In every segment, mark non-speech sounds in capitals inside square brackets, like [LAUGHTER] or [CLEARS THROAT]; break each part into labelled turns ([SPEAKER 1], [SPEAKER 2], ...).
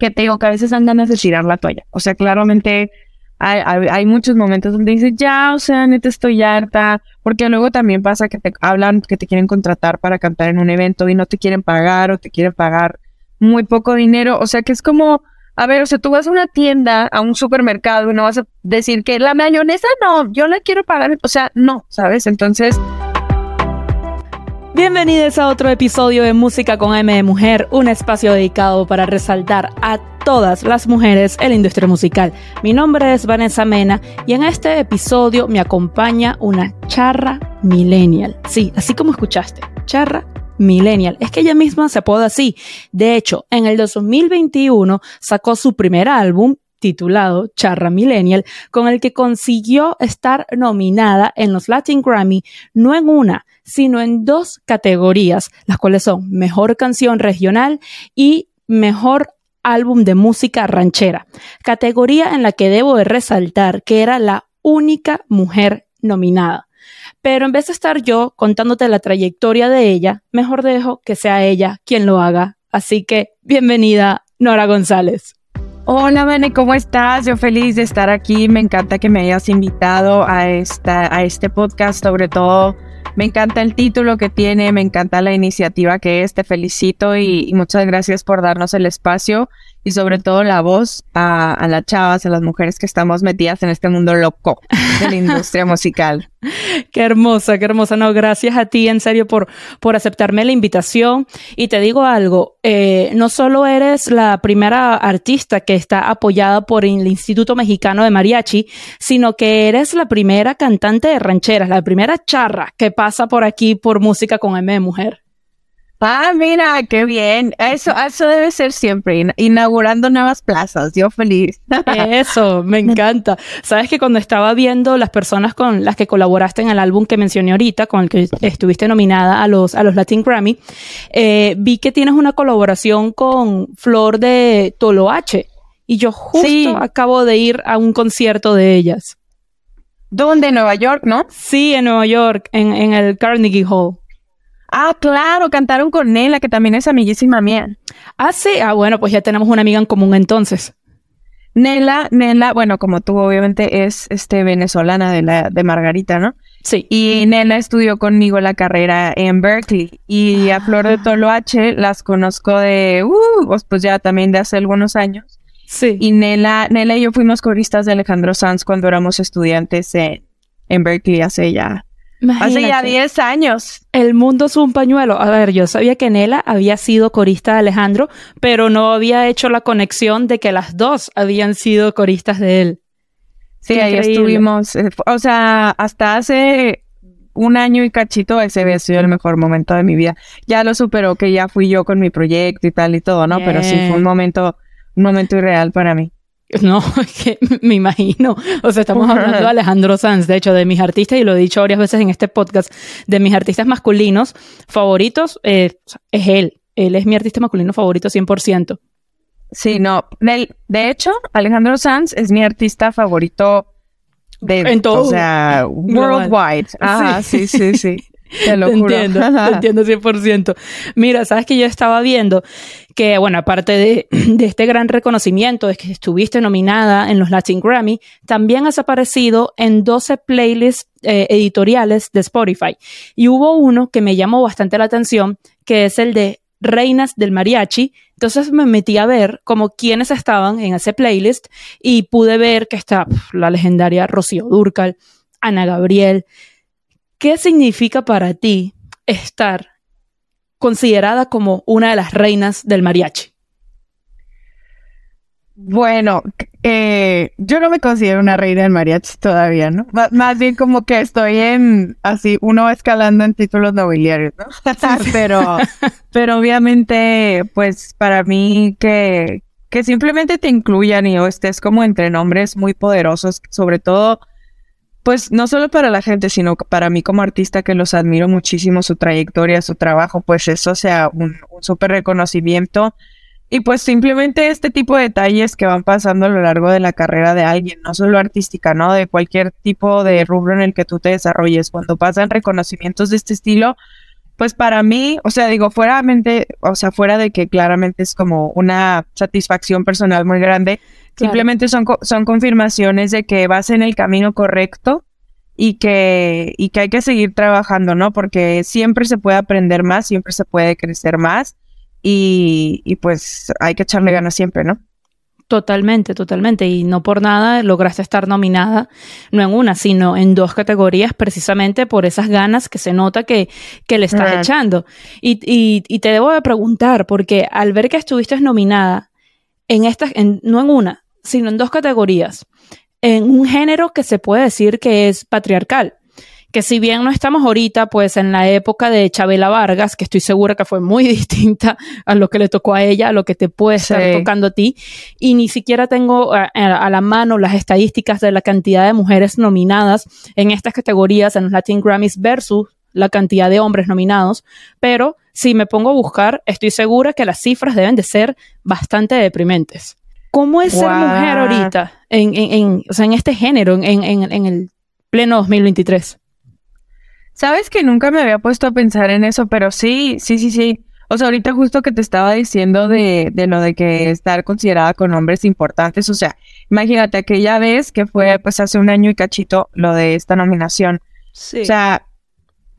[SPEAKER 1] que te digo que a veces dan ganas de tirar la toalla. O sea, claramente hay, muchos momentos donde dices, ya, o sea, neta estoy harta, porque luego también pasa que te hablan que te quieren contratar para cantar en un evento y no te quieren pagar o te quieren pagar muy poco dinero. O sea, que es como, a ver, o sea, tú vas a una tienda, a un supermercado y no vas a decir que la mayonesa no, yo la quiero pagar. O sea, no, ¿sabes? Entonces...
[SPEAKER 2] Bienvenidos a otro episodio de Música con M de Mujer, un espacio dedicado para resaltar a todas las mujeres en la industria musical. Mi nombre es Vanessa Mena y en este episodio me acompaña una charra millennial. Sí, así como escuchaste, charra millennial. Es que ella misma se apoda así. De hecho, en el 2021 sacó su primer álbum titulado Charra Millennial, con el que consiguió estar nominada en los Latin Grammy, no en una, sino en dos categorías, las cuales son Mejor Canción Regional y Mejor Álbum de Música Ranchera, categoría en la que debo de resaltar que era la única mujer nominada. Pero en vez de estar yo contándote la trayectoria de ella, mejor dejo que sea ella quien lo haga. Así que, bienvenida, Nora González.
[SPEAKER 1] Hola, Bene, ¿cómo estás? Yo feliz de estar aquí. Me encanta que me hayas invitado a, esta, a este podcast, sobre todo me encanta el título que tiene, me encanta la iniciativa que es, te felicito y, muchas gracias por darnos el espacio y sobre todo la voz a, a, las chavas, a las mujeres que estamos metidas en este mundo loco de la industria [LAUGHS] musical.
[SPEAKER 2] Qué hermosa, qué hermosa. No, gracias a ti, en serio, por, por aceptarme la invitación. Y te digo algo, eh, no solo eres la primera artista que está apoyada por el Instituto Mexicano de Mariachi, sino que eres la primera cantante de rancheras, la primera charra que pasa por aquí por música con M de mujer.
[SPEAKER 1] Ah, mira, qué bien. Eso, eso debe ser siempre, inaugurando nuevas plazas. Yo feliz. [LAUGHS]
[SPEAKER 2] Eso, me encanta. Sabes que cuando estaba viendo las personas con las que colaboraste en el álbum que mencioné ahorita, con el que estuviste nominada a los, a los Latin Grammy, eh, vi que tienes una colaboración con Flor de Toloache. Y yo justo acabo de ir a un concierto de ellas.
[SPEAKER 1] ¿Dónde? En Nueva York, ¿no?
[SPEAKER 2] Sí, en Nueva York, en, en el Carnegie Hall.
[SPEAKER 1] Ah, claro, cantaron con Nela, que también es amiguísima mía.
[SPEAKER 2] Ah, sí. Ah, bueno, pues ya tenemos una amiga en común entonces.
[SPEAKER 1] Nela, Nela, bueno, como tú obviamente es este venezolana de la de Margarita, ¿no?
[SPEAKER 2] Sí.
[SPEAKER 1] Y Nela estudió conmigo la carrera en Berkeley y a Flor de ah. Toloache las conozco de uh, pues, pues ya también de hace algunos años.
[SPEAKER 2] Sí.
[SPEAKER 1] Y Nela, Nela y yo fuimos coristas de Alejandro Sanz cuando éramos estudiantes en, en Berkeley hace ya Hace ya 10 años.
[SPEAKER 2] El mundo es un pañuelo. A ver, yo sabía que Nela había sido corista de Alejandro, pero no había hecho la conexión de que las dos habían sido coristas de él.
[SPEAKER 1] Sí, ahí estuvimos. Eh, o sea, hasta hace un año y cachito ese había sido el mejor momento de mi vida. Ya lo superó que ya fui yo con mi proyecto y tal y todo, ¿no? Pero sí fue un momento, un momento irreal para mí. [LAUGHS]
[SPEAKER 2] No, que me imagino. O sea, estamos [LAUGHS] hablando de Alejandro Sanz, de hecho, de mis artistas, y lo he dicho varias veces en este podcast, de mis artistas masculinos favoritos, eh, es él. Él es mi artista masculino favorito 100%.
[SPEAKER 1] Sí, no. De, de hecho, Alejandro Sanz es mi artista favorito de,
[SPEAKER 2] en todo.
[SPEAKER 1] O sea, [LAUGHS] worldwide. Ah, sí, sí, sí. Te lo
[SPEAKER 2] entiendo, te [LAUGHS] entiendo 100%. Mira, sabes que yo estaba viendo que, bueno, aparte de, [CLEARS THROAT] de, este gran reconocimiento de que estuviste nominada en los Latin Grammy, también has aparecido en 12 playlists eh, editoriales de Spotify. Y hubo uno que me llamó bastante la atención, que es el de Reinas del Mariachi. Entonces me metí a ver como quiénes estaban en ese playlist y pude ver que está la legendaria Rocío Durcal, Ana Gabriel, ¿Qué significa para ti estar considerada como una de las reinas del mariachi?
[SPEAKER 1] Bueno, eh, yo no me considero una reina del mariachi todavía, ¿no? más bien como que estoy en, así, uno escalando en títulos nobiliarios, ¿no? [LAUGHS] pero, pero obviamente, pues para mí que, que simplemente te incluyan y o estés como entre nombres muy poderosos, sobre todo pues no solo para la gente, sino para mí como artista que los admiro muchísimo, su trayectoria, su trabajo, pues eso sea un, un súper reconocimiento. Y pues simplemente este tipo de detalles que van pasando a lo largo de la carrera de alguien, no solo artística, ¿no? De cualquier tipo de rubro en el que tú te desarrolles. Cuando pasan reconocimientos de este estilo, pues para mí, o sea, digo, fuera, o sea, fuera de que claramente es como una satisfacción personal muy grande, simplemente son, son confirmaciones de que vas en el camino correcto y que, y que hay que seguir trabajando, ¿no? Porque siempre se puede aprender más, siempre se puede crecer más y, y pues hay que echarle ganas siempre, ¿no?
[SPEAKER 2] Totalmente, totalmente. Y no por nada lograste estar nominada, no en una, sino en dos categorías, precisamente por esas ganas que se nota que, que le estás echando. Y, y, y, te debo de preguntar, porque al ver que estuviste nominada en estas, en, no en una, sino en dos categorías, en un género que se puede decir que es patriarcal, que si bien no estamos ahorita, pues en la época de Chabela Vargas, que estoy segura que fue muy [LAUGHS] distinta a lo que le tocó a ella, a lo que te puede estar tocando a ti, y ni siquiera tengo a, a, la mano las estadísticas de la cantidad de mujeres nominadas en estas categorías, en los Latin Grammys versus la cantidad de hombres nominados, pero si me pongo a buscar, estoy segura que las cifras deben de ser bastante deprimentes. ¿Cómo es ser mujer ahorita en, en, en, o sea, en este género, en, en el pleno 2023?
[SPEAKER 1] Sabes que nunca me había puesto a pensar en eso, pero sí, sí, sí, sí. O sea, ahorita justo que te estaba diciendo de, de lo de que estar considerada con hombres importantes, o sea, imagínate aquella vez que fue pues hace un año y cachito lo de esta nominación. Sí. O sea,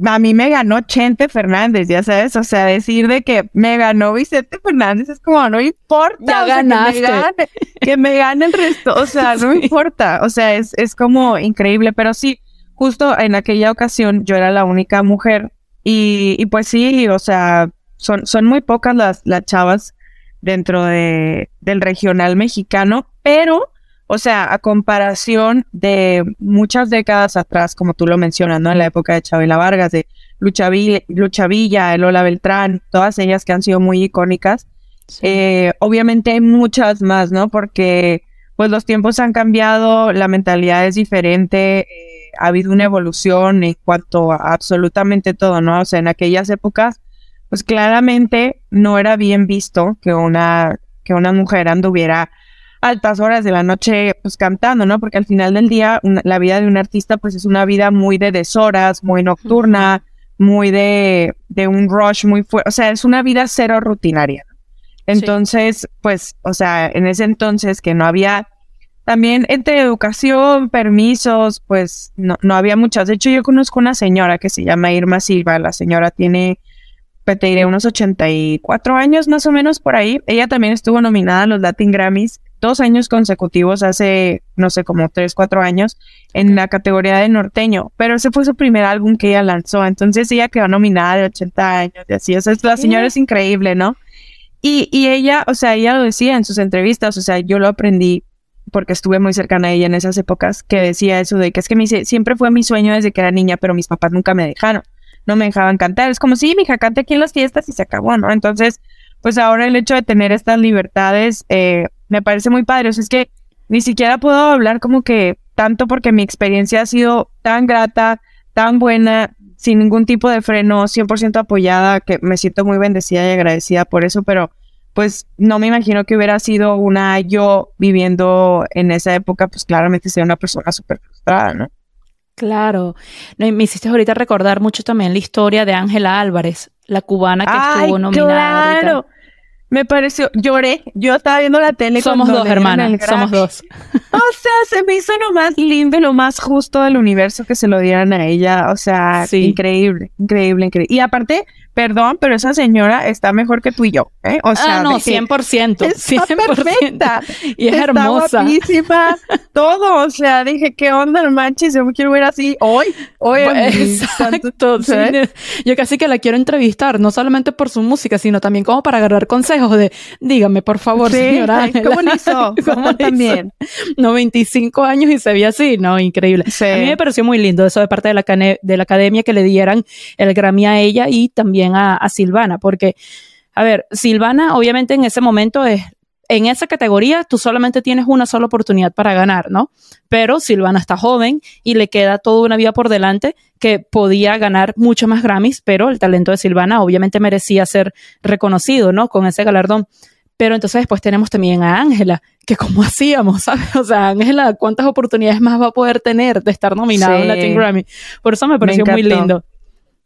[SPEAKER 1] a mí me ganó Chente Fernández, ya sabes, o sea, decir de que me ganó Vicente Fernández es como, no importa,
[SPEAKER 2] ya
[SPEAKER 1] que, me gane, que me gane el resto, o sea, [LAUGHS] no importa, o sea, es, es como increíble, pero sí, justo en aquella ocasión yo era la única mujer y, y pues sí, o sea, son, son muy pocas las, las chavas dentro de, del regional mexicano, pero, o sea, a comparación de muchas décadas atrás, como tú lo mencionas, ¿no? En la época de Chabela Vargas, de Lucha Villa, Lucha Villa Lola Beltrán, todas ellas que han sido muy icónicas. Eh, obviamente hay muchas más, ¿no? Porque pues los tiempos han cambiado, la mentalidad es diferente. Eh, ha habido una evolución en cuanto a absolutamente todo, ¿no? O sea, en aquellas épocas, pues claramente no era bien visto que una, que una mujer anduviera altas horas de la noche pues cantando, ¿no? Porque al final del día la vida de un artista pues es una vida muy de deshoras, muy nocturna, muy de, de un rush muy fuerte, o sea, es una vida cero rutinaria. Entonces, pues, o sea, en ese entonces que no había también entre educación, permisos, pues no, no había muchas. De hecho, yo conozco una señora que se llama Irma Silva. La señora tiene, pues, te diré, unos 84 años más o menos por ahí. Ella también estuvo nominada a los Latin Grammys dos años consecutivos, hace, no sé, como tres, cuatro años, en la categoría de norteño. Pero ese fue su primer álbum que ella lanzó. Entonces ella quedó nominada de 80 años y así. O sea, la señora es increíble, ¿no? Y, y ella, o sea, ella lo decía en sus entrevistas, o sea, yo lo aprendí porque estuve muy cercana a ella en esas épocas, que decía eso de que es que me dice, siempre fue mi sueño desde que era niña, pero mis papás nunca me dejaron, no me dejaban cantar. Es como, sí, mi hija, cante aquí en las fiestas y se acabó, ¿no? Entonces, pues ahora el hecho de tener estas libertades eh, me parece muy padre. O sea, es que ni siquiera puedo hablar como que tanto porque mi experiencia ha sido tan grata, tan buena, sin ningún tipo de freno, 100% apoyada, que me siento muy bendecida y agradecida por eso, pero pues no me imagino que hubiera sido una yo viviendo en esa época, pues claramente sería una persona súper frustrada, ¿no?
[SPEAKER 2] Claro. No, me hiciste ahorita recordar mucho también la historia de Ángela Álvarez, la cubana que estuvo nominada. Claro.
[SPEAKER 1] Me pareció, lloré, yo estaba viendo la tele.
[SPEAKER 2] Somos dos, hermanas, somos dos. [LAUGHS]
[SPEAKER 1] O sea, se me hizo lo más lindo y lo más justo del universo que se lo dieran a ella. O sea, increíble, increíble, increíble. Y aparte, perdón, pero esa señora está mejor que tú y yo, ¿eh?
[SPEAKER 2] O sea, ah, no, 100%. Está 100%.
[SPEAKER 1] perfecta. [LAUGHS]
[SPEAKER 2] Y es
[SPEAKER 1] está
[SPEAKER 2] hermosa.
[SPEAKER 1] guapísima, [LAUGHS] todo. O sea, dije, ¿qué onda, manches? Yo me quiero ver así hoy. Hoy.
[SPEAKER 2] Exacto. Yo casi que la quiero entrevistar, no solamente por su música, sino también como para agarrar consejos de, dígame, por favor, señora.
[SPEAKER 1] ¿Cómo lo hizo? [LAUGHS] ¿Cómo también?
[SPEAKER 2] No, 25 años y se veía así, ¿no? Increíble. A mí me pareció muy lindo eso de parte de la, de la academia que le dieran el Grammy a ella y también a, Silvana, porque, a ver, Silvana obviamente en ese momento es en esa categoría tú solamente tienes una sola oportunidad para ganar, ¿no? Pero Silvana está joven y le queda toda una vida por delante que podía ganar mucho más Grammys, pero el talento de Silvana obviamente merecía ser reconocido, ¿no? Con ese galardón. Pero entonces después tenemos también a Ángela, que como hacíamos, [LAUGHS] ¿sabes? O sea, Ángela, ¿cuántas oportunidades más va a poder tener de estar nominada en Latin Grammy? Por eso me pareció muy lindo.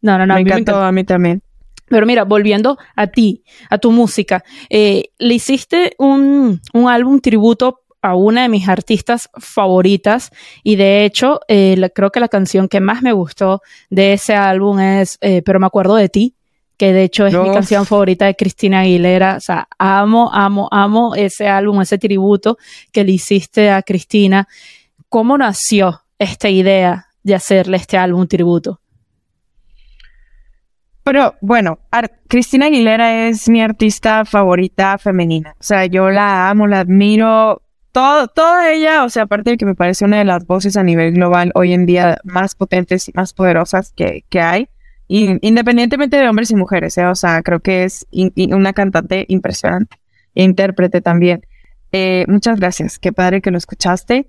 [SPEAKER 1] No, no, no. Me encantó a mí también.
[SPEAKER 2] Pero mira, volviendo a ti, a tu música, eh, le hiciste un, un álbum tributo a una de mis artistas favoritas y de hecho eh, creo que la canción que más me gustó de ese álbum es eh, Pero me acuerdo de ti, que de hecho es mi canción favorita de Cristina Aguilera. O sea, amo, amo, amo ese álbum, ese tributo que le hiciste a Cristina. ¿Cómo nació esta idea de hacerle este álbum tributo?
[SPEAKER 1] Pero bueno, Cristina Aguilera es mi artista favorita femenina. O sea, yo la amo, la admiro. Todo, toda ella, o sea, aparte de que me parece una de las voces a nivel global hoy en día más potentes y más poderosas que, que hay, y, independientemente de hombres y mujeres, ¿eh? o sea, creo que es una cantante impresionante, intérprete también. Eh, muchas gracias, qué padre que lo escuchaste.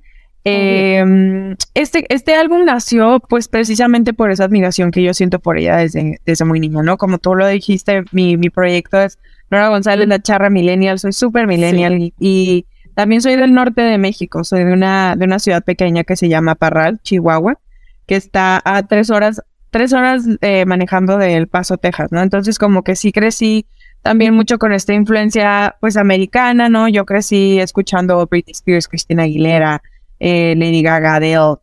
[SPEAKER 1] Em, este, este álbum nació pues precisamente por esa admiración que yo siento por ella desde, desde muy niño, ¿no? Como tú lo dijiste, mi, mi proyecto es Nora González, la charra millennial, soy súper millennial y, también soy del norte de México, soy de una, de una ciudad pequeña que se llama Parral, Chihuahua, que está a tres horas, tres horas eh, manejando del Paso, Texas, ¿no? Entonces como que sí crecí también mucho con esta influencia pues americana, ¿no? Yo crecí escuchando Britney Spears, Christina Aguilera, eh, Lady Gaga, Adele,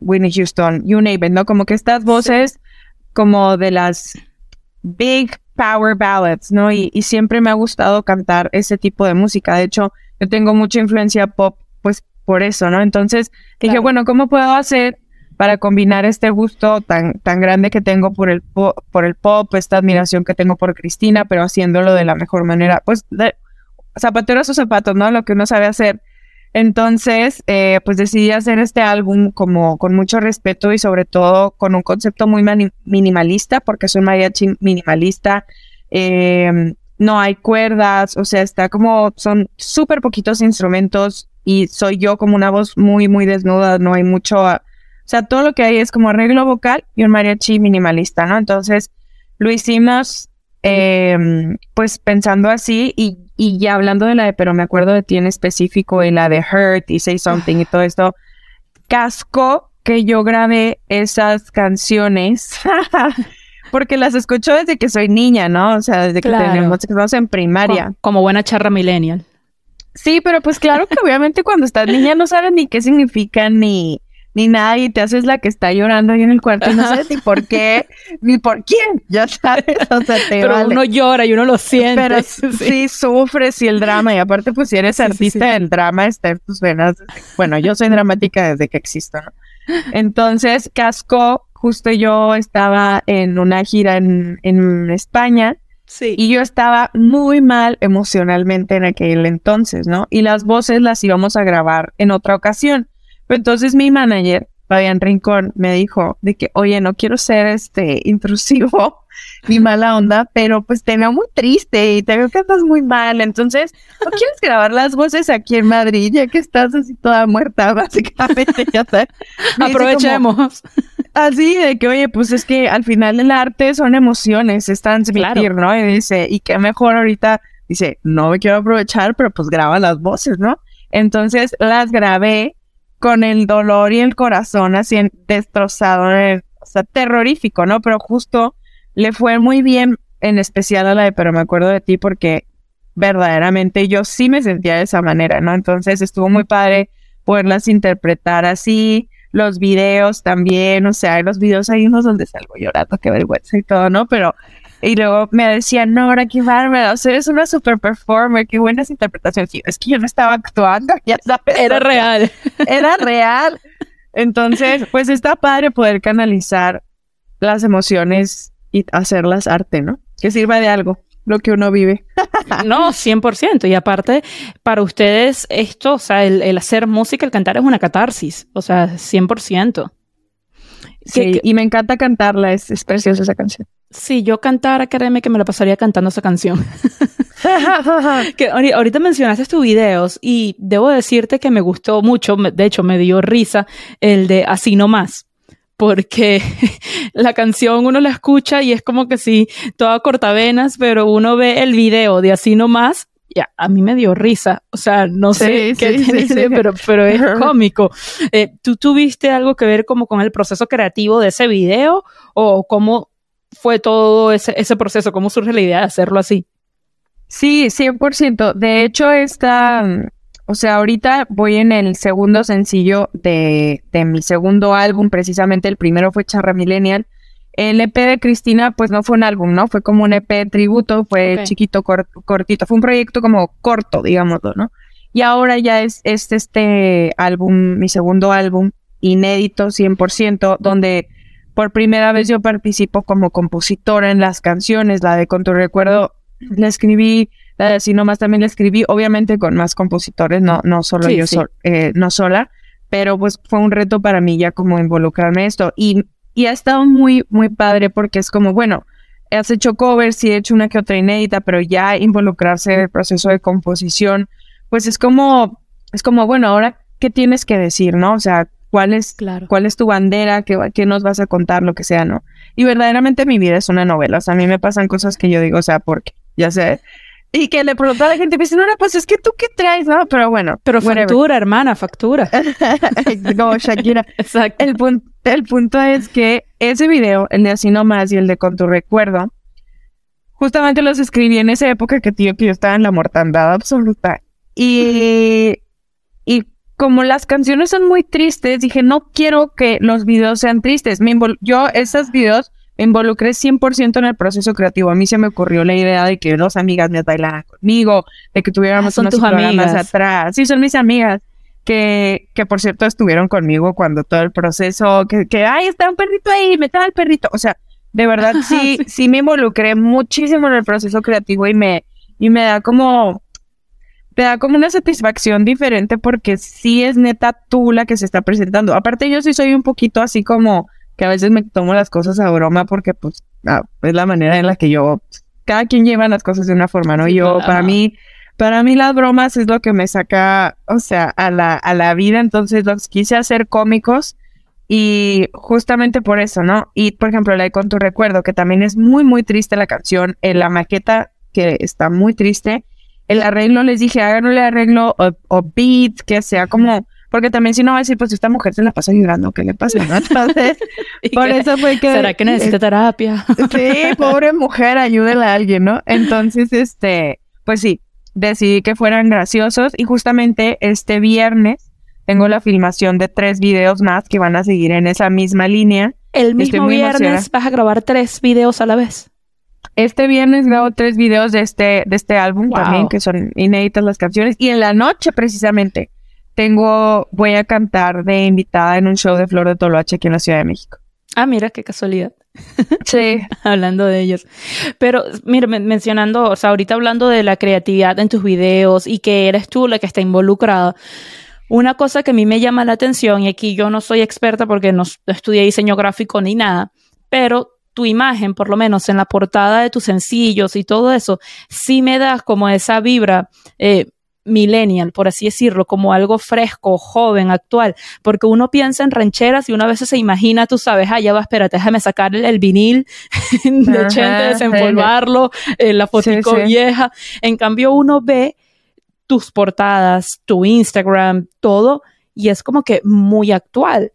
[SPEAKER 1] Whitney Houston, you name it, ¿no? Como que estas voces como de las big power ballads, ¿no? Y, siempre me ha gustado cantar ese tipo de música. De hecho, yo tengo mucha influencia pop, pues por eso, ¿no? Entonces dije, bueno, ¿cómo puedo hacer para combinar este gusto tan, tan grande que tengo por el, por el pop, esta admiración que tengo por Cristina, pero haciéndolo de la mejor manera? Pues de, zapatero a sus zapatos, ¿no? Lo que uno sabe hacer. Entonces, eh, pues decidí hacer este álbum como con mucho respeto y sobre todo con un concepto muy minimalista, porque soy mariachi minimalista. Em, no hay cuerdas, o sea, está como, son súper poquitos instrumentos y soy yo como una voz muy, muy desnuda, no hay mucho, o sea, todo lo que hay es como arreglo vocal y un mariachi minimalista, ¿no? Entonces, lo hicimos em, pues pensando así y y ya hablando de la de Pero me acuerdo de ti en específico y la de Hurt y Say Something y todo esto, casco que yo grabé esas canciones [LAUGHS] porque las escucho desde que soy niña, ¿no? O sea, desde que tenemos, estamos en primaria.
[SPEAKER 2] como buena charra millennial.
[SPEAKER 1] Sí, pero pues claro que obviamente cuando estás niña no sabes ni qué significan ni ni nada y te haces la que está llorando ahí en el cuarto y no sabes ni por qué, ni por quién, ya sabes, o sea, te [LAUGHS]
[SPEAKER 2] Pero uno llora y uno lo siente.
[SPEAKER 1] Pero [LAUGHS] sí. sufres y el drama, y aparte pues si eres artista del drama está en tus venas. Bueno, yo soy dramática desde que existo, ¿no? Entonces, Casco, justo yo estaba en una gira en, en España Sí. Y yo estaba muy mal emocionalmente en aquel entonces, ¿no? Y las voces las íbamos a grabar en otra ocasión. Entonces mi manager, Fabián Rincón, me dijo de que, oye, no quiero ser este intrusivo [LAUGHS] ni mala onda, pero pues te veo muy triste y te veo que estás muy mal. Entonces, ¿no quieres grabar las voces aquí en Madrid ya que estás así toda muerta, [LAUGHS] básicamente? Ya sabes.
[SPEAKER 2] Aprovechemos.
[SPEAKER 1] así de que, oye, pues es que al final el arte son emociones, es transmitir, ¿no? Y dice, y qué mejor ahorita, dice, no me quiero aprovechar, pero pues graba las voces, ¿no? Entonces las grabé con el dolor y el corazón así destrozado, eh, o sea, terrorífico, ¿no? Pero justo le fue muy bien, en especial a la de Pero me acuerdo de ti porque verdaderamente yo sí me sentía de esa manera, ¿no? Entonces estuvo muy padre poderlas interpretar así, los videos también, o sea, los videos hay unos donde salgo llorando, qué vergüenza y todo, ¿no? Pero y luego me decían, no, ahora qué bárbaro, eres una super performer, qué buenas interpretaciones. es que yo no estaba actuando, ya [LAUGHS] sabes.
[SPEAKER 2] Era real.
[SPEAKER 1] Era real. Entonces, pues está padre poder canalizar las emociones y hacerlas arte, ¿no? Que sirva de algo lo que uno vive.
[SPEAKER 2] no, 100%. Y aparte, para ustedes esto, o sea, el, hacer música, el cantar es una catarsis, o sea, 100%.
[SPEAKER 1] Sí, y me encanta cantarla, es, es preciosa esa canción.
[SPEAKER 2] Si yo cantara, créeme que me la pasaría cantando esa canción. [LAUGHS] que ahorita mencionaste tus videos y debo decirte que me gustó mucho, de hecho me dio risa el de Así no más, porque [LAUGHS] la canción uno la escucha y es como que sí, toda cortavenas, pero uno ve el video de Así no más ya, a mí me dio risa. O sea, no sé qué tiene, pero, pero es cómico. Eh, ¿Tú tuviste algo que ver como con el proceso creativo de ese video o cómo fue todo ese, ese proceso? ¿Cómo surge la idea de hacerlo así?
[SPEAKER 1] Sí, 100%. De hecho, esta, o sea, ahorita voy en el segundo sencillo de, de mi segundo álbum, precisamente el primero fue Charra Millennial. El EP de Cristina, pues no fue un álbum, ¿no? Fue como un EP tributo, fue chiquito, cortito, fue un proyecto como corto, digámoslo, ¿no? Y ahora ya es, es este álbum, mi segundo álbum, inédito 100%, donde por primera vez yo participo como compositora en las canciones, la de Con tu recuerdo la escribí, la de Así nomás también la escribí, obviamente con más compositores, no, no solo yo, eh, no sola, pero pues fue un reto para mí ya como involucrarme en esto. Y, y ha estado muy, muy padre porque es como, bueno, has hecho covers y he hecho una que otra inédita, pero ya involucrarse en el proceso de composición, pues es como, es como, bueno, ahora, ¿qué tienes que decir, no? O sea, cuál es, cuál es tu bandera, ¿Qué, qué, nos vas a contar, lo que sea, ¿no? Y verdaderamente mi vida es una novela, o sea, a mí me pasan cosas que yo digo, o sea, porque, ya sé. Y que le pregunto a la gente, me dice, no, no, pues es que tú qué traes, ¿no? Pero bueno.
[SPEAKER 2] Pero factura, hermana, factura. [LAUGHS]
[SPEAKER 1] no, Shakira. [LAUGHS] Exacto. El, el punto es que ese video, el de Así Nomás y el de Con tu Recuerdo, justamente los escribí en esa época que, tío, que yo estaba en la mortandad absoluta. Y, y como las canciones son muy tristes, dije, no quiero que los videos sean tristes. Me yo esos videos me involucré 100% en el proceso creativo. A mí se me ocurrió la idea de que dos amigas me bailaran conmigo, de que tuviéramos
[SPEAKER 2] ah, unos programas
[SPEAKER 1] atrás. Sí, son mis amigas. Que, que por cierto estuvieron conmigo cuando todo el proceso, que, que ay, está un perrito ahí, me está el perrito. O sea, de verdad sí, sí me involucré muchísimo en el proceso creativo y me, y me da como, te da como una satisfacción diferente porque sí es neta tú la que se está presentando. Aparte yo sí soy un poquito así como que a veces me tomo las cosas a broma porque pues ah, es la manera en la que yo, cada quien lleva las cosas de una forma, ¿no? yo, para mí, para mí las bromas es lo que me saca, o sea, a la, a la vida, entonces los quise hacer cómicos y justamente por eso, ¿no? Y por ejemplo, la de Con tu recuerdo, que también es muy, muy triste la canción, en la maqueta que está muy triste, el arreglo les dije, háganle arreglo o, beat, que sea como, porque también si no va a decir, pues esta mujer se la pasa llorando, ¿qué le pasa? Entonces, [LAUGHS] por eso fue que...
[SPEAKER 2] ¿Será que necesita terapia?
[SPEAKER 1] sí, pobre mujer, ayúdela a alguien, ¿no? Entonces, este, pues sí, decidí que fueran graciosos y justamente este viernes tengo la filmación de tres videos más que van a seguir en esa misma línea.
[SPEAKER 2] El mismo viernes vas a grabar tres videos a la vez.
[SPEAKER 1] Este viernes grabo tres videos de este, de este álbum también, que son inéditas las canciones. Y en la noche, precisamente, tengo, voy a cantar de invitada en un show de Flor de Toloache aquí en la Ciudad de México.
[SPEAKER 2] Ah, mira, qué casualidad.
[SPEAKER 1] Sí. [LAUGHS]
[SPEAKER 2] hablando de ellos. Pero, mira, mencionando, o sea, ahorita hablando de la creatividad en tus videos y que eres tú la que está involucrada. Una cosa que a mí me llama la atención, y aquí yo no soy experta porque no estudié diseño gráfico ni nada, pero tu imagen, por lo menos en la portada de tus sencillos y todo eso, sí me das como esa vibra eh, millennial, por así decirlo, como algo fresco, joven, actual, porque uno piensa en rancheras y una vez se imagina, tú sabes, ya va, espérate, déjame sacar el, vinil [LAUGHS] de Chente, desenvolverlo, eh, la fotico vieja. En cambio, uno ve tus portadas, tu Instagram, todo, y es como que muy actual.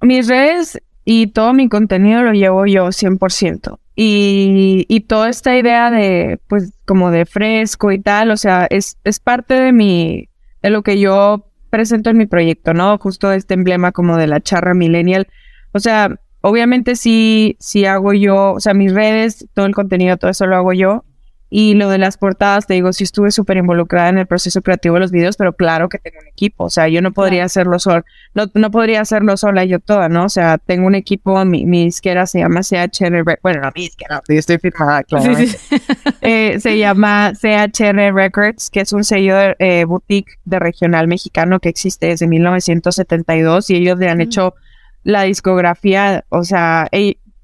[SPEAKER 1] Mis redes y todo mi contenido lo llevo yo 100%. Y, y toda esta idea de, pues, como de fresco y tal, o sea, es, es parte de mi, de lo que yo presento en mi proyecto, ¿no? Justo este emblema como de la charra millennial. O sea, obviamente sí, sí hago yo, o sea, mis redes, todo el contenido, todo eso lo hago yo, y lo de las portadas, te digo, sí estuve súper involucrada en el proceso creativo de los videos, pero claro que tengo un equipo. O sea, yo no podría hacerlo sola, no, no, podría hacerlo sola yo toda, ¿no? O sea, tengo un equipo, mi, mi disquera se llama CHR, bueno, no, mi disquera, yo estoy firmada, claro. Sí, sí. Eh, se llama CHR Records, que es un sello de eh, boutique de regional mexicano que existe desde 1972 y ellos le han mm. hecho la discografía, o sea,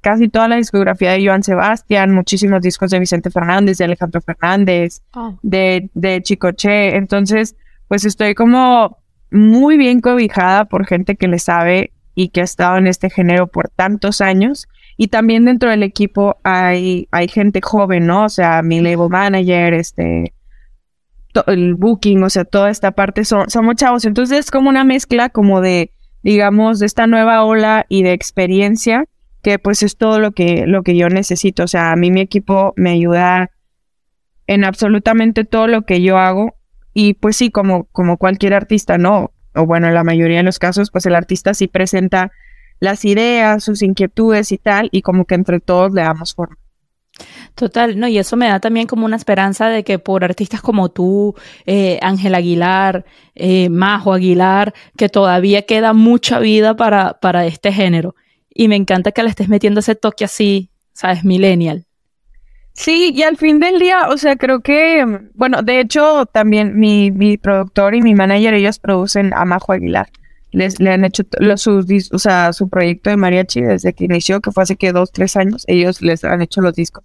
[SPEAKER 1] casi toda la discografía de Joan Sebastián, muchísimos discos de Vicente Fernández, de Alejandro Fernández, oh. de, de Chicoche. Entonces, pues estoy como muy bien cobijada por gente que le sabe y que ha estado en este género por tantos años. Y también dentro del equipo hay, hay gente joven, ¿no? O sea, mi label manager, este, el booking, o sea, toda esta parte son, somos chavos. Entonces es como una mezcla como de, digamos, de esta nueva ola y de experiencia que pues es todo lo que, lo que yo necesito. O sea, a mí mi equipo me ayuda en absolutamente todo lo que yo hago. Y pues sí, como, como cualquier artista, ¿no? O bueno, en la mayoría de los casos, pues el artista sí presenta las ideas, sus inquietudes y tal, y como que entre todos le damos forma.
[SPEAKER 2] Total, no, y eso me da también como una esperanza de que por artistas como tú, eh, Ángel Aguilar, eh, Majo Aguilar, que todavía queda mucha vida para, para este género. Y me encanta que le estés metiendo ese toque así, ¿sabes? Millennial.
[SPEAKER 1] Sí, y al fin del día, o sea, creo que, bueno, de hecho, también mi, mi productor y mi manager, ellos producen a Majo Aguilar. Les, le han hecho los, sus, o sea, su proyecto de mariachi desde que inició, que fue hace que dos, tres años, ellos les han hecho los discos.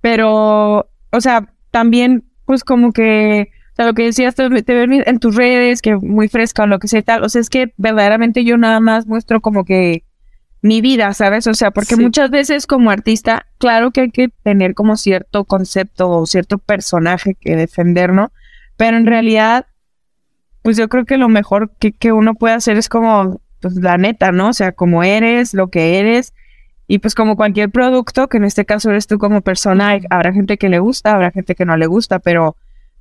[SPEAKER 1] Pero, o sea, también, pues como que, o sea, lo que decías, te, te en tus redes, que muy fresca o lo que sea tal, o sea, es que verdaderamente yo nada más muestro como que mi vida, ¿sabes? O sea, porque muchas veces como artista, claro que hay que tener como cierto concepto o cierto personaje que defender, ¿no? Pero en realidad, pues yo creo que lo mejor que, que uno puede hacer es como, pues la neta, ¿no? O sea, como eres, lo que eres. Y pues como cualquier producto, que en este caso eres tú como persona, habrá gente que le gusta, habrá gente que no le gusta, pero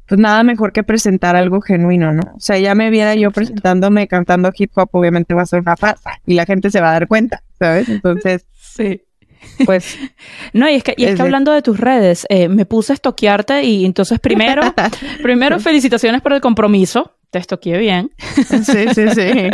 [SPEAKER 1] pues nada mejor que presentar algo genuino, ¿no? O sea, ya me viera yo presentándome cantando hip hop, obviamente va a ser una pasa y la gente se va a dar cuenta, ¿sabes? Entonces,
[SPEAKER 2] sí. Pues. [LAUGHS] No, y es que, y es que hablando de tus redes, eh, me puse a estoquearte y entonces primero, [LAUGHS] primero felicitaciones por el compromiso te estoqué bien.
[SPEAKER 1] Sí, sí, sí.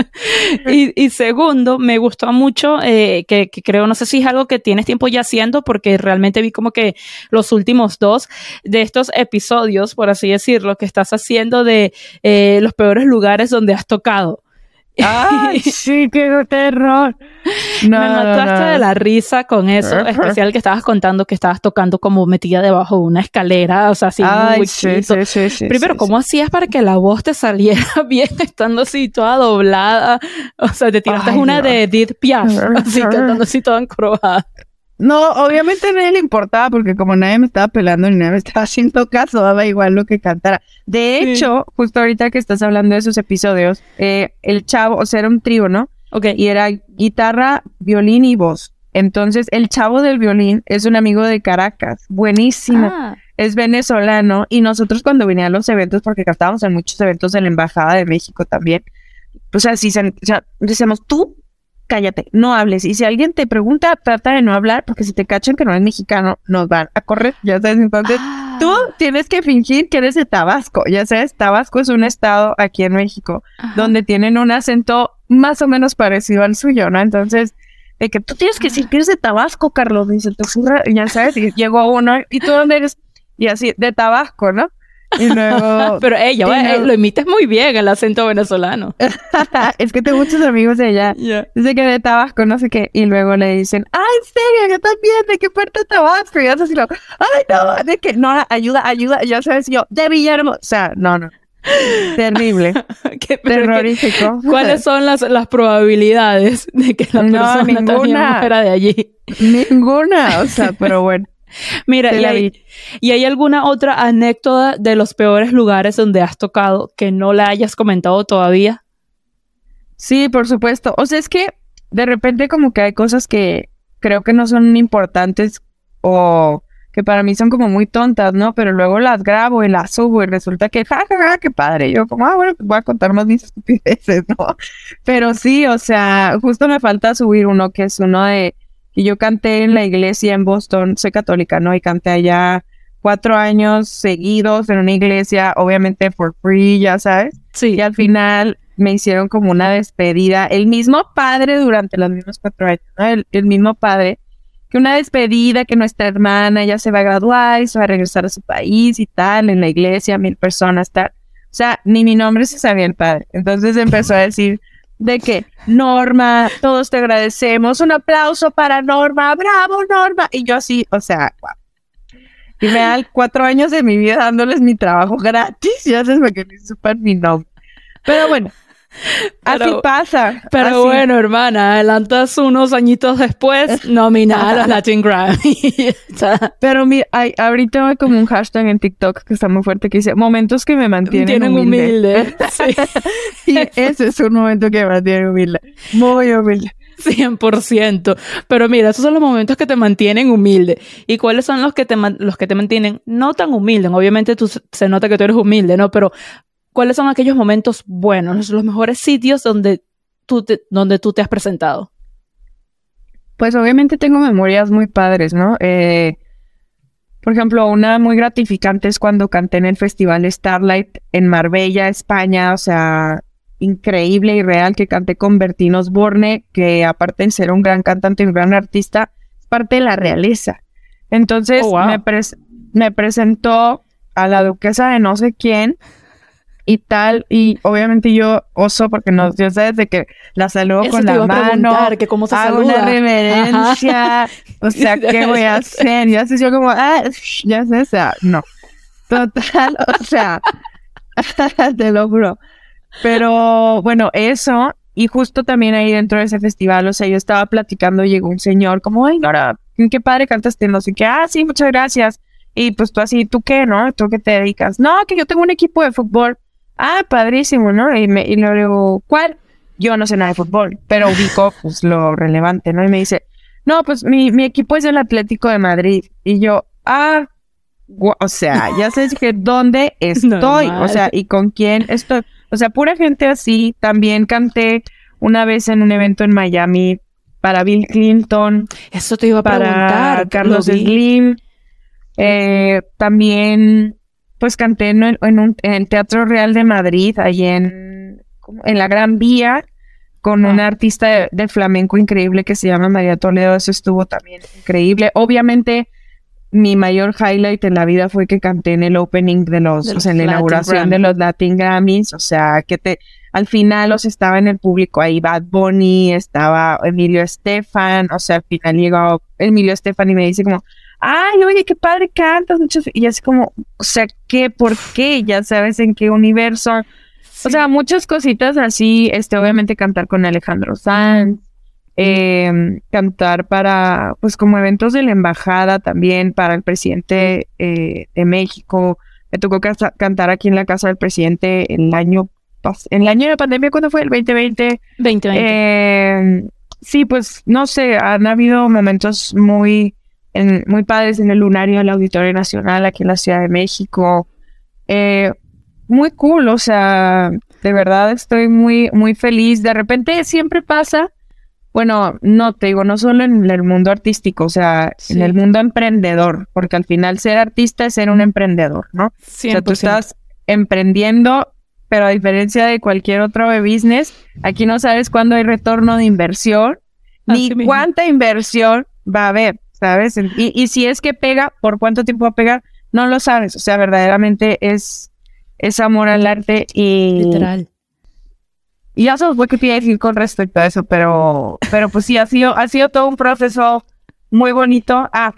[SPEAKER 1] [LAUGHS]
[SPEAKER 2] y, y, segundo, me gustó mucho, eh, que, que, creo, no sé si es algo que tienes tiempo ya haciendo, porque realmente vi como que los últimos dos de estos episodios, por así decirlo, que estás haciendo de eh, los peores lugares donde has tocado.
[SPEAKER 1] ¡Ay, [LAUGHS] sí, qué terror!
[SPEAKER 2] me mataste de la risa con eso, especial que estabas contando que estabas tocando como metida debajo de una escalera, o sea, así muy sí, sí, sí, Primero, ¿cómo hacías para que la voz te saliera [LAUGHS] bien estando así toda doblada? O sea, te tiraste una de Edith Piaf, así cantando así toda encrobada.
[SPEAKER 1] No, obviamente a nadie le importaba porque como nadie me estaba pelando ni nadie me [LAUGHS] estaba haciendo caso, daba igual lo que cantara. De hecho, justo ahorita que estás hablando de esos episodios, eh, el chavo, o sea, era un trío, ¿no?
[SPEAKER 2] Ok.
[SPEAKER 1] Y era guitarra, violín y voz. Entonces, el chavo del violín es un amigo de Caracas, buenísimo. Ah. Es venezolano y nosotros cuando venía a los eventos, porque cantábamos en muchos eventos de la Embajada de México también, pues así, o sea, decíamos, tú cállate, no hables. Y si alguien te pregunta, trata de no hablar, porque si te cachan que no eres mexicano, nos van a correr, ya sabes. Entonces, tú ah. tienes que fingir que eres de Tabasco, ya sabes, Tabasco es un estado aquí en México, donde tienen un acento más o menos parecido al suyo, ¿no? Entonces, de que tú tienes que decir que eres de Tabasco, Carlos, dice, te ocurre, ya sabes, y llegó uno, ¿y tú dónde eres? Y así, de Tabasco, ¿no? Y luego. [LAUGHS]
[SPEAKER 2] Pero ella, lo imites muy bien el acento venezolano. [LAUGHS]
[SPEAKER 1] es que tengo muchos amigos de allá. Dice que de Tabasco, no sé qué. Y luego le dicen, ¡ay, en serio! ¿Qué bien? ¿De qué parte de Tabasco? Y yo así, lo, ¡ay, no! De que no, ayuda, ayuda. Ya sabes, yo, de Villahermosa. O sea, no, no. Terrible. [LAUGHS]
[SPEAKER 2] ¿Qué, Terrorífico. ¿Cuáles son las, las probabilidades de que la persona ninguna, fuera de allí?
[SPEAKER 1] Ninguna. O sea, pero bueno.
[SPEAKER 2] Mira, y hay, y hay, alguna otra anécdota de los peores lugares donde has tocado que no la hayas comentado todavía?
[SPEAKER 1] Sí, por supuesto. O sea, es que de repente como que hay cosas que creo que no son importantes o que para mí son como muy tontas, ¿no? Pero luego las grabo y las subo y resulta que, ja, ja, ja, qué padre. Yo como, ah, bueno, pues voy a contar más mis [LAUGHS] estupideces, ¿no? Pero sí, o sea, justo me falta subir uno que es uno de y yo canté en la iglesia en Boston, soy católica, ¿no? Y canté allá cuatro años seguidos en una iglesia, obviamente for free, ya sabes.
[SPEAKER 2] Sí.
[SPEAKER 1] Y al final me hicieron como una despedida. El mismo padre durante los mismos cuatro años, ¿no? El, mismo padre. Que una despedida, que nuestra hermana ya se va a graduar y se va a regresar a su país y tal, en la iglesia, mil personas, tal. O sea, ni mi nombre se sabía el padre. Entonces empezó a decir, de que Norma, todos te agradecemos, un aplauso para Norma, bravo Norma. Y yo así, o sea, Y me dan cuatro años de mi vida dándoles mi trabajo gratis, ya sabes, para que me supan mi nombre. Pero bueno, así pasa.
[SPEAKER 2] Pero bueno, hermana, adelantas unos añitos después, [LAUGHS] nominal a Latin Grammy. [LAUGHS]
[SPEAKER 1] pero mi, hay, ahorita hay como un hashtag en TikTok que está muy fuerte que dice momentos que me mantienen humilde.
[SPEAKER 2] humilde. [LAUGHS]
[SPEAKER 1] y ese es un momento que me mantiene humilde. Muy humilde.
[SPEAKER 2] 100%. Pero mira, esos son los momentos que te mantienen humilde. ¿Y cuáles son los que te, los que te mantienen no tan humilde? Obviamente tú se nota que tú eres humilde, ¿no? Pero ¿cuáles son aquellos momentos buenos, los mejores sitios donde tú te, donde tú te has presentado?
[SPEAKER 1] Pues obviamente tengo memorias muy padres, ¿no? Eh, por ejemplo, una muy gratificante es cuando canté en el Festival Starlight en Marbella, España, o sea, increíble y real que canté con Bertino Osborne, que aparte de ser un gran cantante y un gran artista, es parte de la realeza. Entonces oh, me, me presentó a la duquesa de no sé quién y tal, y obviamente yo oso porque no, yo sé desde que la saludo con la mano,
[SPEAKER 2] que cómo se
[SPEAKER 1] hago una reverencia, o [LAUGHS] sea, ¿qué voy a hacer? Y así yo como, ah, ya sé, o sea, no, total, o sea, [LAUGHS] te lo juro. Pero bueno, eso, y justo también ahí dentro de ese festival, o sea, yo estaba platicando, llegó un señor como, ay, ahora, qué padre cantaste, no sé qué, ah, sí, muchas gracias. Y pues tú así, ¿tú qué, no? ¿Tú qué te dedicas? No, que yo tengo un equipo de fútbol ah, padrísimo, ¿no? Y, me, y le digo, ¿cuál? Yo no sé nada de fútbol, pero ubico [LAUGHS] pues lo relevante, ¿no? Y me dice, no, pues mi, mi equipo es el Atlético de Madrid. Y yo, ah, o sea, ya sé que dónde [LAUGHS] estoy, o sea, y con quién estoy. O sea, pura gente así. También canté una vez en un evento en Miami para Bill Clinton.
[SPEAKER 2] Eso te iba a
[SPEAKER 1] para Carlos Slim. Eh, también pues canté en, un, el Teatro Real de Madrid, ahí en, en la Gran Vía, con una artista de, flamenco increíble que se llama María Toledo. Eso estuvo también increíble. Obviamente, mi mayor highlight en la vida fue que canté en el opening de los, o sea, en la inauguración de los Latin Grammys. O sea, que te, al final los estaba en el público ahí Bad Bunny, estaba Emilio Estefan, o sea, al final llegó Emilio Estefan y me dice como, ay, oye, qué padre cantas, muchos, y así como, o sea, ¿qué? ¿Por qué? Ya sabes en qué universo. O sea, muchas cositas así, este, obviamente cantar con Alejandro Sanz, em, cantar para, pues como eventos de la embajada también, para el presidente eh, de México. Me tocó cantar aquí en la casa del presidente el año, en el año de pandemia, ¿cuándo fue? El 2020.
[SPEAKER 2] 2020.
[SPEAKER 1] Eh, sí, pues no sé, han habido momentos muy muy padres en el lunario del Auditorio Nacional aquí en la Ciudad de México. Eh, muy cool, o sea, de verdad estoy muy, muy feliz. De repente siempre pasa, bueno, no te digo, no solo en el mundo artístico, o sea, en el mundo emprendedor, porque al final ser artista es ser un emprendedor, ¿no? O sea, tú estás emprendiendo, pero a diferencia de cualquier otro business, aquí no sabes cuándo hay retorno de inversión, ni cuánta inversión va a haber. ¿Sabes? Y, y si es que pega, ¿por cuánto tiempo va a pegar? No lo sabes. O sea, verdaderamente es, es amor al arte y...
[SPEAKER 2] Literal.
[SPEAKER 1] Y ya sabes qué te decir con respecto a eso, pero, pero pues sí, ha sido, ha sido todo un proceso muy bonito. Ah,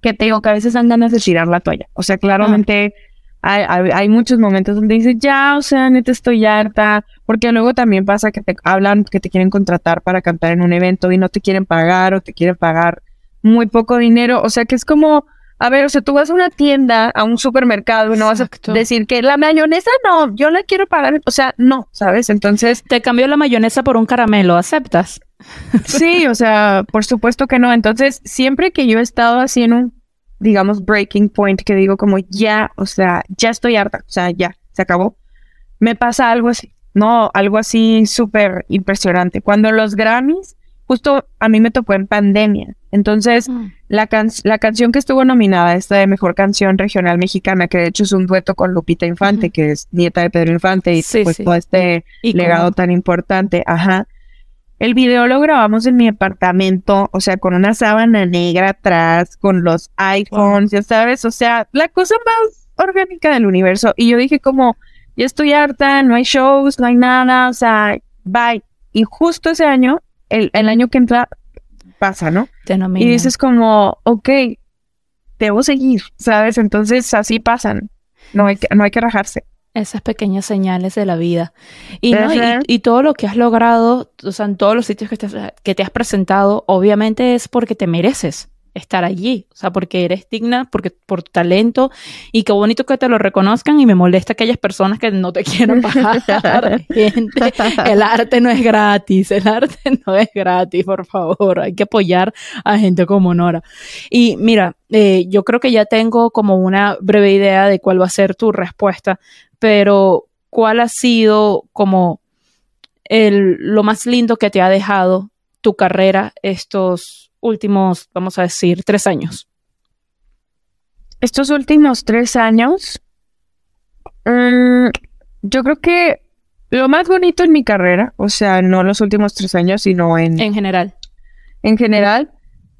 [SPEAKER 1] que te digo que a veces dan ganas de tirar la toalla. O sea, claramente hay, hay, muchos momentos donde dices, ya, o sea, neta estoy harta. Porque luego también pasa que te hablan que te quieren contratar para cantar en un evento y no te quieren pagar o te quieren pagar muy poco dinero. O sea que es como, a ver, o sea, tú vas a una tienda, a un supermercado, y no vas a decir que la mayonesa no, yo la quiero pagar. O sea, no, ¿sabes? Entonces.
[SPEAKER 2] Te cambio la mayonesa por un caramelo, ¿aceptas? [LAUGHS]
[SPEAKER 1] Sí, o sea, por supuesto que no. Entonces, siempre que yo he estado así en un, digamos, breaking point, que digo como ya, o sea, ya estoy harta, o sea, ya, se acabó, me pasa algo así, no, algo así súper impresionante. Cuando los Grammys, justo a mí me tocó en pandemia. Entonces, mm. la, la canción que estuvo nominada, esta de Mejor Canción Regional Mexicana, que de hecho es un dueto con Lupita Infante, que es nieta de Pedro Infante, y pues todo este legado tan importante, ajá. El video lo grabamos en mi apartamento, o sea, con una sábana negra atrás, con los iPhones, ya sabes, o sea, la cosa más orgánica del universo. Y yo dije como, ya estoy harta, no hay shows, no hay nada, o sea, bye. Y justo ese año el, año que entra pasa, ¿no? y dices como, ok, debo seguir, ¿sabes? Entonces así pasan. No hay que, no hay que rajarse.
[SPEAKER 2] Esas pequeñas señales de la vida. Y, no, y, todo lo que has logrado, o sea, en todos los sitios que te, que te has presentado, obviamente es porque te mereces estar allí, o sea, porque eres digna, porque por tu talento y qué bonito que te lo reconozcan y me molesta aquellas personas que no te [LAUGHS] quieren pagar. Gente, el arte no es gratis, el arte [LAUGHS] no es gratis, por favor, hay que apoyar a gente como Nora. Y mira, eh, yo creo que ya tengo como una breve idea de cuál va a ser tu respuesta, pero ¿cuál ha sido como el, lo más lindo que te ha dejado tu carrera estos últimos, vamos a decir, tres años?
[SPEAKER 1] Estos últimos tres años, mm, yo creo que lo más bonito en mi carrera, o sea, no los últimos tres años, sino en...
[SPEAKER 2] En general.
[SPEAKER 1] En general,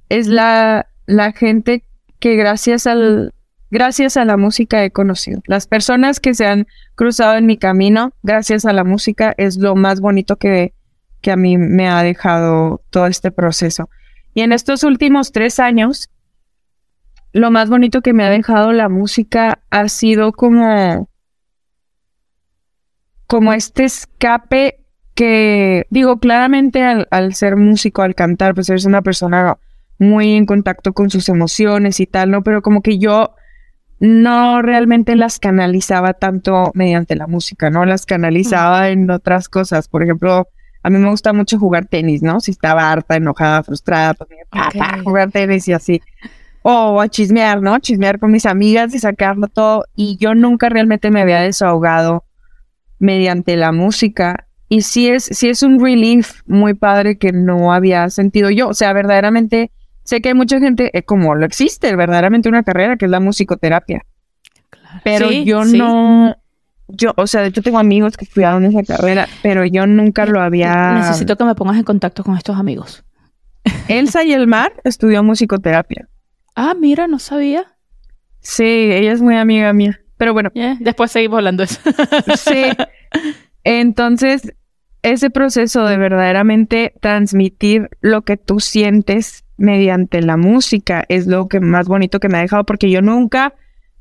[SPEAKER 1] es la, la gente que gracias al... Gracias a la música he conocido. Las personas que se han cruzado en mi camino, gracias a la música, es lo más bonito que, que a mí me ha dejado todo este proceso. Y en estos últimos tres años, lo más bonito que me ha dejado la música ha sido como, como este escape que, digo, claramente al, ser músico, al cantar, pues eres una persona muy en contacto con sus emociones y tal, ¿no? Pero como que yo no realmente las canalizaba tanto mediante la música, ¿no? Las canalizaba en otras cosas. Por ejemplo, a mí me gusta mucho jugar tenis, ¿no? Si estaba harta, enojada, frustrada, pues jugar tenis y así. O a chismear, ¿no? Chismear con mis amigas y sacarlo todo. Y yo nunca realmente me había desahogado mediante la música. Y sí es, sí es un relief muy padre que no había sentido yo. O sea, verdaderamente sé que hay mucha gente, eh, como lo existe, verdaderamente una carrera que es la musicoterapia. Pero yo no, yo, o sea, yo tengo amigos que estudiaron esa carrera, pero yo nunca lo había.
[SPEAKER 2] Necesito que me pongas en contacto con estos amigos.
[SPEAKER 1] Elsa y el Mar estudió musicoterapia.
[SPEAKER 2] Ah, mira, no sabía.
[SPEAKER 1] Sí, ella es muy amiga mía. Pero bueno.
[SPEAKER 2] después seguimos hablando de eso.
[SPEAKER 1] sí. Entonces, ese proceso de verdaderamente transmitir lo que tú sientes mediante la música es lo que más bonito que me ha dejado porque yo nunca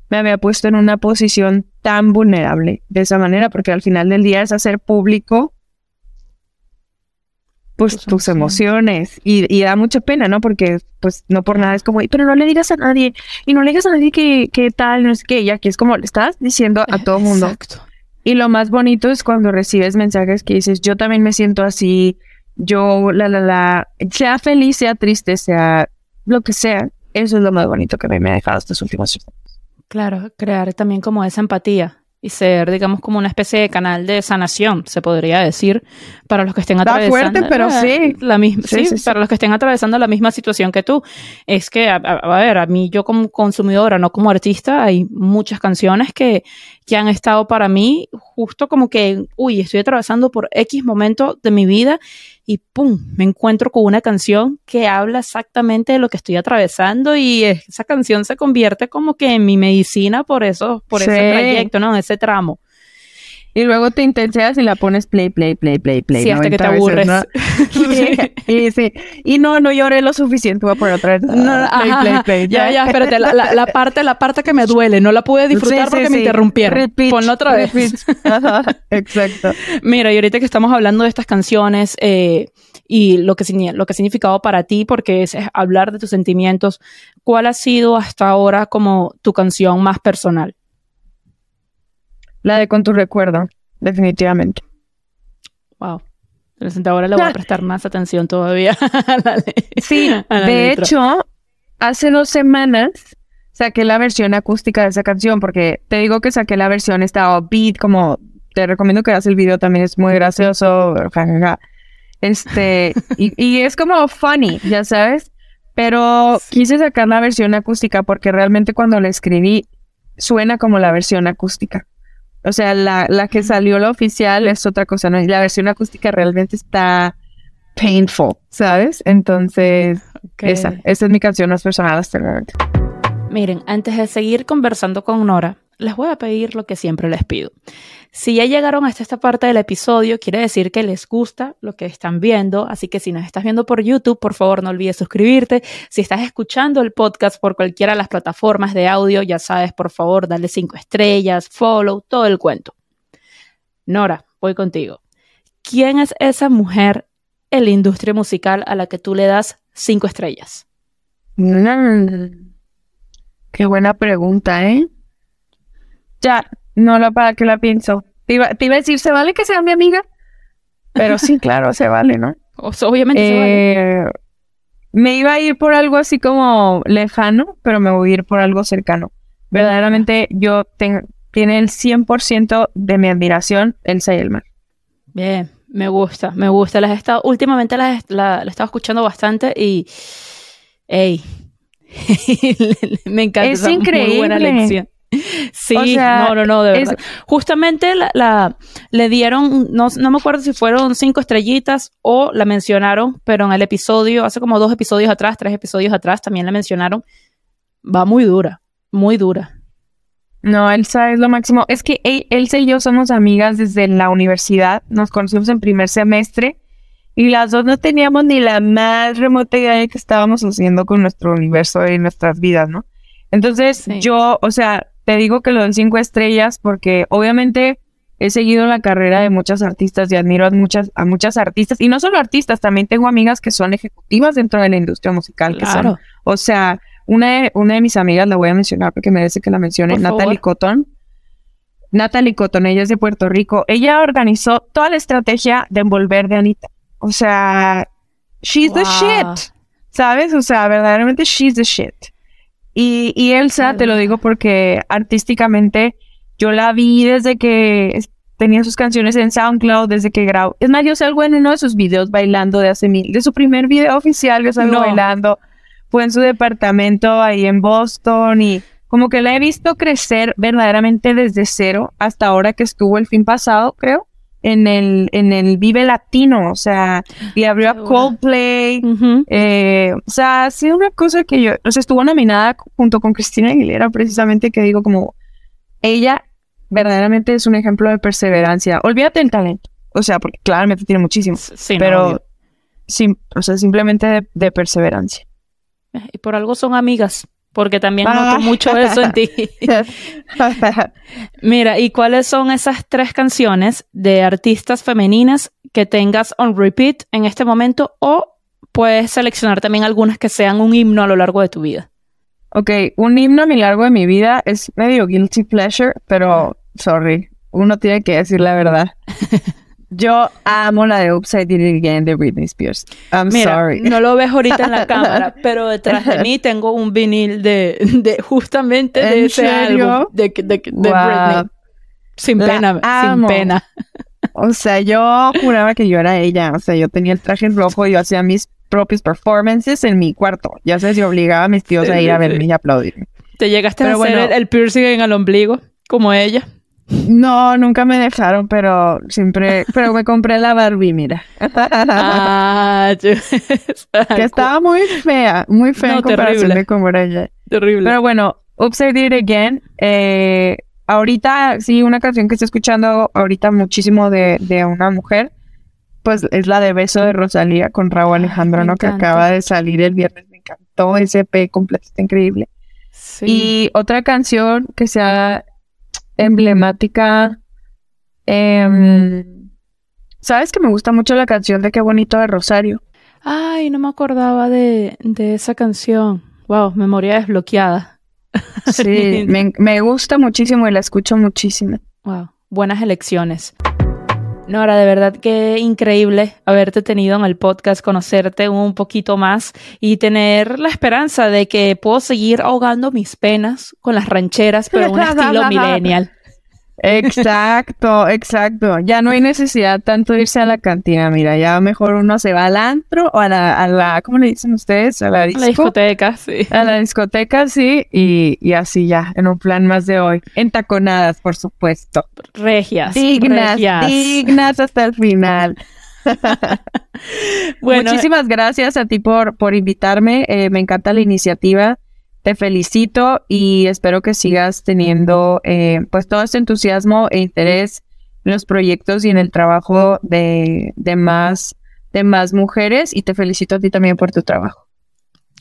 [SPEAKER 1] me había puesto en una posición tan vulnerable de esa manera, porque al final del día es hacer público pues tus, emociones y, da mucha pena, ¿no? Porque pues no por nada es como, pero no le digas a nadie y no le digas a nadie que, tal, no es que, y aquí es como le estás diciendo a todo mundo. Exacto. Y lo más bonito es cuando recibes mensajes que dices, yo también me siento así, yo, la, la, la, sea feliz, sea triste, sea lo que sea, eso es lo más bonito que me ha dejado estos últimos años.
[SPEAKER 2] Claro, crear también como esa empatía y ser, digamos, como una especie de canal de sanación, se podría decir, para los que estén atravesando.
[SPEAKER 1] fuerte, pero sí.
[SPEAKER 2] La misma, sí, para los que estén atravesando la misma situación que tú. Es que, a, ver, a mí, yo como consumidora, no como artista, hay muchas canciones que, que han estado para mí justo como que, uy, estoy atravesando por X momento de mi vida y pum, me encuentro con una canción que habla exactamente de lo que estoy atravesando y esa canción se convierte como que en mi medicina por eso, por ese trayecto, ¿no? Ese tramo.
[SPEAKER 1] Y luego te intenseas y la pones play, play, play, play, play.
[SPEAKER 2] Sí, hasta que te aburres. [LAUGHS]
[SPEAKER 1] y, sí. y no, no lloré lo suficiente, voy a poner otra vez. No,
[SPEAKER 2] play, play, play. Ya, ya, espérate, la, la, parte, la parte que me duele, no la pude disfrutar porque me interrumpieron. Repeat, Ponlo otra vez. [LAUGHS]
[SPEAKER 1] exacto.
[SPEAKER 2] Mira, y ahorita que estamos hablando de estas canciones eh, y lo que, lo que ha significado para ti, porque es hablar de tus sentimientos, ¿cuál ha sido hasta ahora como tu canción más personal?
[SPEAKER 1] La de Con tu recuerdo, definitivamente.
[SPEAKER 2] Wow. Ahora le voy a prestar más atención todavía. [LAUGHS]
[SPEAKER 1] sí, de hecho, hace dos semanas saqué la versión acústica de esa canción porque te digo que saqué la versión esta beat como te recomiendo que hagas el video también es muy gracioso este y, y, es como funny ya sabes pero quise sacar la versión acústica porque realmente cuando la escribí suena como la versión acústica o sea, la, la que salió la oficial es otra cosa, ¿no? Y la versión acústica realmente está painful, ¿sabes? Entonces, esa, esa es mi canción más personal hasta
[SPEAKER 2] Miren, antes de seguir conversando con Nora, les voy a pedir lo que siempre les pido. Si ya llegaron hasta esta parte del episodio, quiere decir que les gusta lo que están viendo, así que si nos estás viendo por YouTube, por favor no olvides suscribirte. Si estás escuchando el podcast por cualquiera de las plataformas de audio, ya sabes, por favor, dale cinco estrellas, follow, todo el cuento. Nora, voy contigo. ¿Quién es esa mujer en la industria musical a la que tú le das cinco estrellas?
[SPEAKER 1] Mm, qué buena pregunta, ¿eh? Ya, no la para que la pienso. Te iba, te iba a decir, ¿se vale que sea mi amiga? Pero sí, [LAUGHS] claro, se vale, ¿no?
[SPEAKER 2] obviamente se vale.
[SPEAKER 1] Eh, me iba a ir por algo así como lejano, pero me voy a ir por algo cercano. Verdaderamente yo tengo, tiene el 100% de mi admiración el mar.
[SPEAKER 2] Bien, me gusta, me gusta. Las he estado, últimamente las la, he estado escuchando bastante y, ey, [LAUGHS] me encanta.
[SPEAKER 1] Es increíble. Muy buena lección.
[SPEAKER 2] Sí, no, no, no, de verdad. Justamente la, le dieron, no, no me acuerdo si fueron cinco estrellitas o la mencionaron, pero en el episodio, hace como dos episodios atrás, tres episodios atrás, también la mencionaron. Va muy dura, muy dura.
[SPEAKER 1] No, Elsa es lo máximo. Es que Elsa y yo somos amigas desde la universidad. Nos conocimos en primer semestre y las dos no teníamos ni la más remota idea de qué estábamos haciendo con nuestro universo y nuestras vidas, ¿no? Entonces, yo, o sea, te digo que lo den cinco estrellas porque obviamente he seguido la carrera de muchas artistas y admiro a muchas, a muchas artistas. Y no solo artistas, también tengo amigas que son ejecutivas dentro de la industria musical. Claro. o sea, una de, una de mis amigas la voy a mencionar porque merece que la mencione, Natalie Cotton. Natalie Cotton, ella es de Puerto Rico. Ella organizó toda la estrategia de envolver de Anita. O sea, she's the shit. ¿Sabes? O sea, verdaderamente she's the shit. Y, y Elsa, te lo digo porque artísticamente yo la vi desde que tenía sus canciones en SoundCloud, desde que grabó. Es más, yo salgo en uno de sus videos bailando de hace mil, de su primer video oficial, yo salgo bailando. Fue en su departamento ahí en Boston y como que la he visto crecer verdaderamente desde cero hasta ahora que estuvo el fin pasado, creo en el, en el Vive Latino, o sea, y abrió a Coldplay, eh, o sea, ha sido una cosa que yo, o sea, estuvo nominada junto con Cristina Aguilera, precisamente, que digo como, ella verdaderamente es un ejemplo de perseverancia, olvídate del talento, o sea, porque claramente tiene muchísimo, pero, o sea, simplemente de perseverancia.
[SPEAKER 2] Y por algo son amigas porque también noto ah. mucho eso en ti. [LAUGHS] Mira, ¿y cuáles son esas tres canciones de artistas femeninas que tengas on repeat en este momento o puedes seleccionar también algunas que sean un himno a lo largo de tu vida?
[SPEAKER 1] Ok, un himno a lo largo de mi vida es medio guilty pleasure, pero sorry, uno tiene que decir la verdad. [LAUGHS] Yo amo la de Upside Down Again de Britney Spears. I'm sorry.
[SPEAKER 2] No lo ves ahorita en la [LAUGHS] cámara, pero detrás de mí tengo un vinil de, de justamente de ese álbum de, de, Britney. Sin pena, sin pena.
[SPEAKER 1] O sea, yo juraba que yo era ella. O sea, yo tenía el traje rojo y yo hacía mis propios performances en mi cuarto. Ya sé si obligaba a mis tíos a ir a verme y aplaudirme.
[SPEAKER 2] ¿Te llegaste a hacer el piercing en el ombligo como ella?
[SPEAKER 1] No, nunca me dejaron, pero siempre, pero me compré la Barbie, mira.
[SPEAKER 2] Ah,
[SPEAKER 1] que estaba muy fea, muy fea en comparación de cómo era ella.
[SPEAKER 2] Terrible.
[SPEAKER 1] Pero bueno, Upside It Again, eh, ahorita, sí, una canción que estoy escuchando ahorita muchísimo de, de una mujer, pues es la de Beso de Rosalía con Raúl Alejandro, ¿no? Que acaba de salir el viernes, me encantó, ese P completo, está increíble. Sí. Y otra canción que se ha emblemática. Em, ¿Sabes que me gusta mucho la canción de Qué bonito de Rosario?
[SPEAKER 2] Ay, no me acordaba de, de esa canción. Wow, memoria desbloqueada.
[SPEAKER 1] Sí, [LAUGHS] me, me gusta muchísimo y la escucho muchísimo.
[SPEAKER 2] Wow, buenas elecciones. Nora, de verdad que increíble haberte tenido en el podcast, conocerte un poquito más y tener la esperanza de que puedo seguir ahogando mis penas con las rancheras, pero un [LAUGHS] estilo millennial.
[SPEAKER 1] Exacto, exacto. Ya no hay necesidad tanto de irse a la cantina, mira, ya mejor uno se va al antro o a la, a la ¿cómo le dicen ustedes? A la,
[SPEAKER 2] discoteca, sí.
[SPEAKER 1] A la discoteca, sí, y, y, así ya, en un plan más de hoy. Entaconadas, por supuesto.
[SPEAKER 2] Regias.
[SPEAKER 1] Dignas, dignas hasta el final. [LAUGHS] [LAUGHS] bueno, Muchísimas gracias a ti por, por invitarme. Eh, me encanta la iniciativa te felicito y espero que sigas teniendo eh, pues todo este entusiasmo e interés en los proyectos y en el trabajo de, más, de más mujeres y te felicito a ti también por tu trabajo.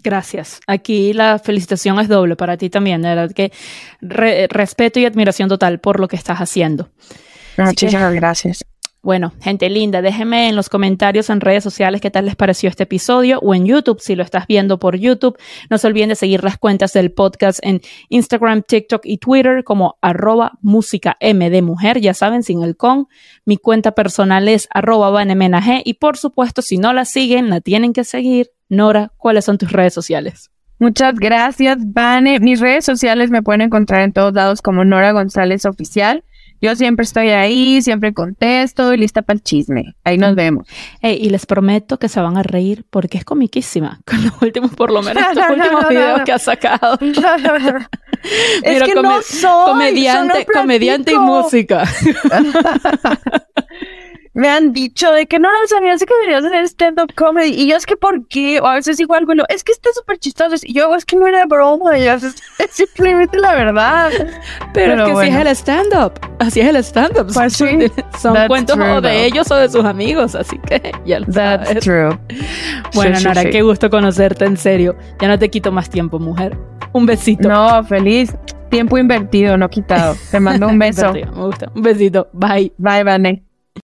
[SPEAKER 2] Gracias. Aquí la felicitación es doble para ti también. De verdad que respeto y admiración total por lo que estás haciendo.
[SPEAKER 1] Muchísimas gracias.
[SPEAKER 2] Bueno, gente linda, déjenme en los comentarios en redes sociales qué tal les pareció este episodio o en YouTube si lo estás viendo por YouTube. No se olviden de seguir las cuentas del podcast en Instagram, TikTok y Twitter como arroba música M de mujer, ya saben, sin el con. Mi cuenta personal es arroba vanemenag y por supuesto, si no la siguen, la tienen que seguir. Nora, ¿cuáles son tus redes sociales?
[SPEAKER 1] Muchas gracias, Vane. Mis redes sociales me pueden encontrar en todos lados como Nora González Oficial. Yo siempre estoy ahí, siempre contesto y lista para el chisme. Ahí nos vemos.
[SPEAKER 2] y les prometo que se van a reír porque es comiquísima [LAUGHS] con los últimos, por lo menos, los [LAUGHS] últimos videos que ha sacado. [LAUGHS]
[SPEAKER 1] es que no soy,
[SPEAKER 2] comediante, comediante y música.
[SPEAKER 1] Me han dicho de que no, sabías que deberías hacer stand-up comedy. Y yo es que, ¿por qué? O a veces igual, bueno, es que está súper chistoso. Y yo, es que no era broma. Y [LAUGHS] es, simplemente la verdad.
[SPEAKER 2] Pero, es que así es el stand-up. Así es el stand-up.
[SPEAKER 1] Pues
[SPEAKER 2] son cuentos o de ellos o de sus amigos. Así que [LAUGHS] ya lo
[SPEAKER 1] That's true.
[SPEAKER 2] Bueno, Nora, qué gusto conocerte, en serio. Ya no te quito más tiempo, mujer. Un besito.
[SPEAKER 1] No, feliz. Tiempo invertido, no quitado. Te mando un [LAUGHS] beso.
[SPEAKER 2] me gusta. Un besito. Bye.
[SPEAKER 1] Bye, Vane.